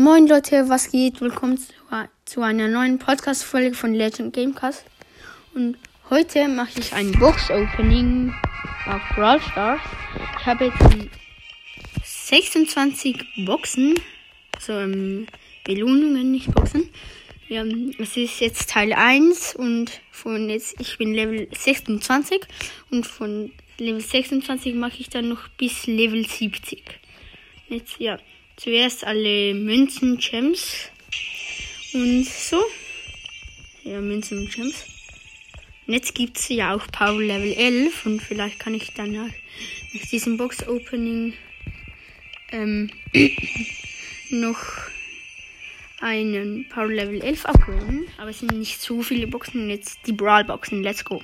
Moin Leute, was geht? Willkommen zu, zu einer neuen Podcast-Folge von Legend Gamecast. Und heute mache ich ein Box-Opening auf Brawl Stars. Ich habe jetzt 26 Boxen, also ähm, Belohnungen, nicht Boxen. Ja, es ist jetzt Teil 1 und von jetzt, ich bin Level 26 und von Level 26 mache ich dann noch bis Level 70. Jetzt, ja, zuerst alle Münzen, Gems und so. Ja, Münzen und Gems. Und jetzt gibt es ja auch Power Level 11 und vielleicht kann ich dann nach, diesem Box Opening ähm, noch einen Power Level 11 abholen. Aber es sind nicht so viele Boxen. Jetzt die Brawl Boxen. Let's go.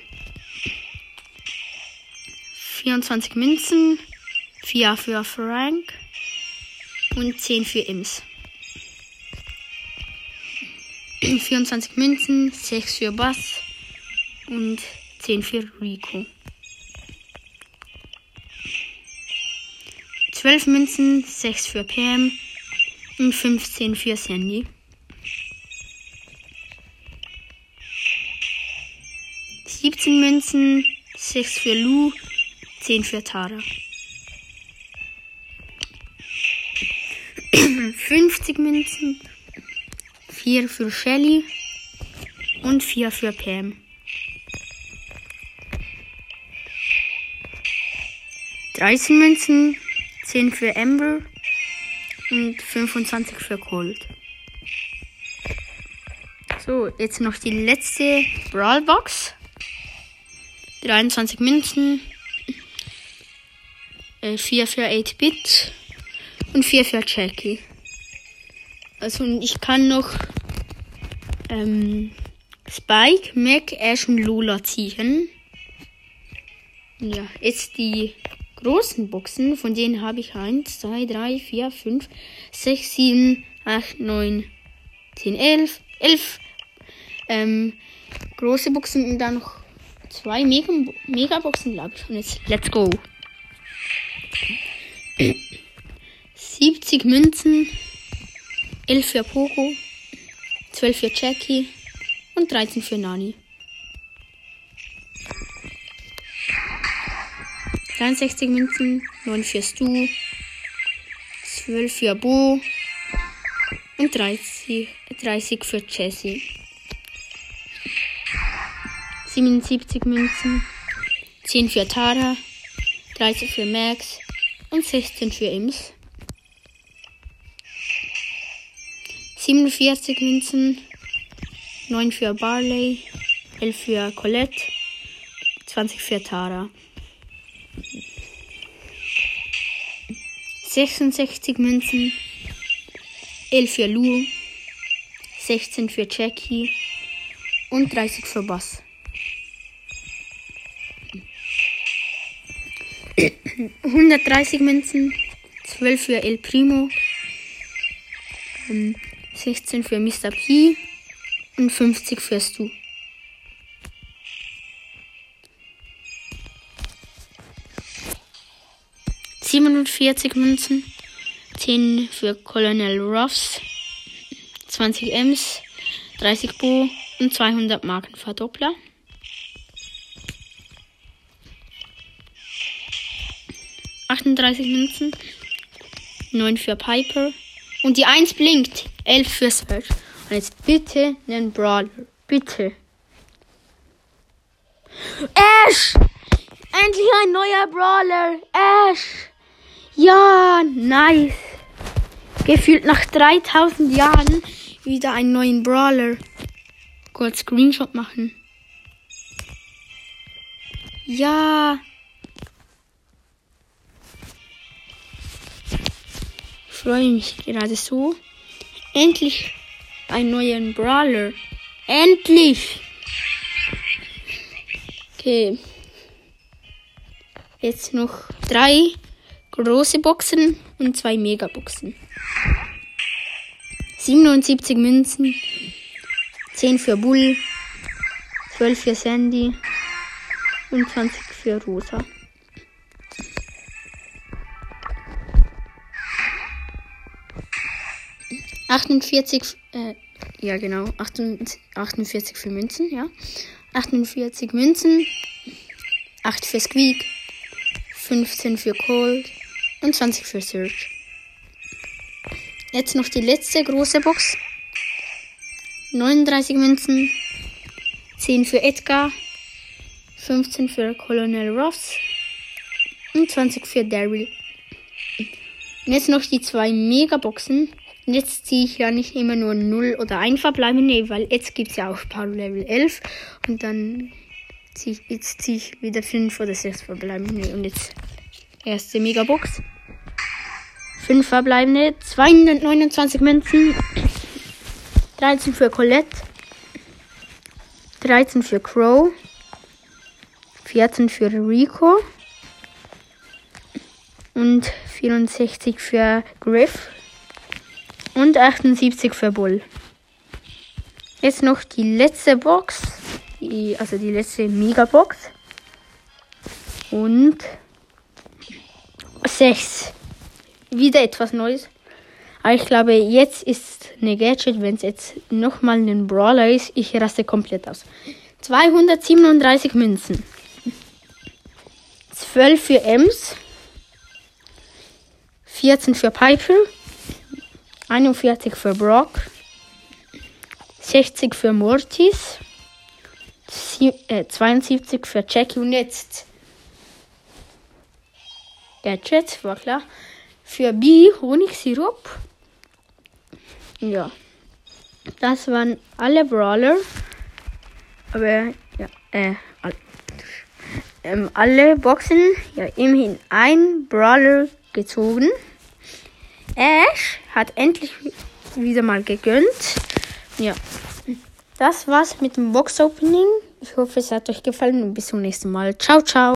24 Münzen, 4 für Frank, und 10 für Ims. 24 Münzen, 6 für Bass und 10 für Rico. 12 Münzen, 6 für Pam und 15 für Sandy. 17 Münzen, 6 für Lou, 10 für Tara. 50 Münzen, 4 für Shelly und 4 für Pam. 13 Münzen, 10 für Amber und 25 für Cold. So, jetzt noch die letzte Brawlbox. 23 Münzen, 4 äh, für 8-Bit und 4 für Jackie. Also ich kann noch ähm, Spike, Mac, Ash und Lola ziehen. Ja, jetzt die großen Boxen, von denen habe ich 1, 2, 3, 4, 5, 6, 7, 8, 9, 10, 11, 11 ähm, große Boxen und dann noch zwei Mega Megaboxen, glaube ich. Und jetzt, let's go. 70 Münzen, 11 für Poco, 12 für Jackie und 13 für Nani. 63 Münzen, 9 für Stu, 12 für Bo und 30, 30 für Jessie. 77 Münzen, 10 für Tara, 30 für Max und 16 für Ims. 47 Münzen, 9 für Barley, 11 für Colette, 20 für Tara. 66 Münzen, 11 für Lu, 16 für Jackie und 30 für Bass. 130 Münzen, 12 für El Primo, 16 für Mr. P und 50 für Stu. Siebenundvierzig Münzen, 10 für Colonel Ruffs, 20 Ms, 30 Bo und 200 Markenverdoppler. 38 Münzen, 9 für Piper und die 1 blinkt. 11 für Search. Und jetzt bitte einen Brawler. Bitte. Ash! Endlich ein neuer Brawler. Ash! Ja, nice. Gefühlt nach 3000 Jahren wieder einen neuen Brawler. Kurz Screenshot machen. Ja. Freue mich gerade so. Endlich einen neuen Brawler. Endlich! Okay. Jetzt noch drei große Boxen und zwei Megaboxen. 77 Münzen, 10 für Bull, 12 für Sandy und 20 für Rosa. 48, äh, ja genau, 48 für Münzen, ja. 48 Münzen, 8 für Squeak, 15 für Cold und 20 für Search. Jetzt noch die letzte große Box. 39 Münzen, 10 für Edgar, 15 für Colonel Ross und 20 für Daryl. Und jetzt noch die zwei Megaboxen. Und jetzt ziehe ich ja nicht immer nur 0 oder 1 verbleibende, weil jetzt gibt es ja auch Power Level 11. Und dann ziehe ich, jetzt ziehe ich wieder 5 oder 6 verbleibende. Und jetzt erste Megabox. 5 verbleibende, 229 Münzen, 13 für Colette, 13 für Crow, 14 für Rico und 64 für Griff und 78 für Bull. Jetzt noch die letzte Box, die, also die letzte Megabox. Und 6. Wieder etwas Neues. Aber ich glaube, jetzt ist eine Gadget, wenn es jetzt nochmal ein Brawler ist, ich raste komplett aus. 237 Münzen. 12 für Ems. 14 für Piper. 41 für Brock, 60 für Mortis, 72 äh, für Jackie und jetzt Gadget, war klar. Für B Honigsirup. Ja. Das waren alle Brawler. Aber ja, äh, all, ähm, alle Boxen, ja, immerhin ein Brawler gezogen. Ash hat endlich wieder mal gegönnt. Ja. Das war's mit dem Box Opening. Ich hoffe, es hat euch gefallen und bis zum nächsten Mal. Ciao, ciao.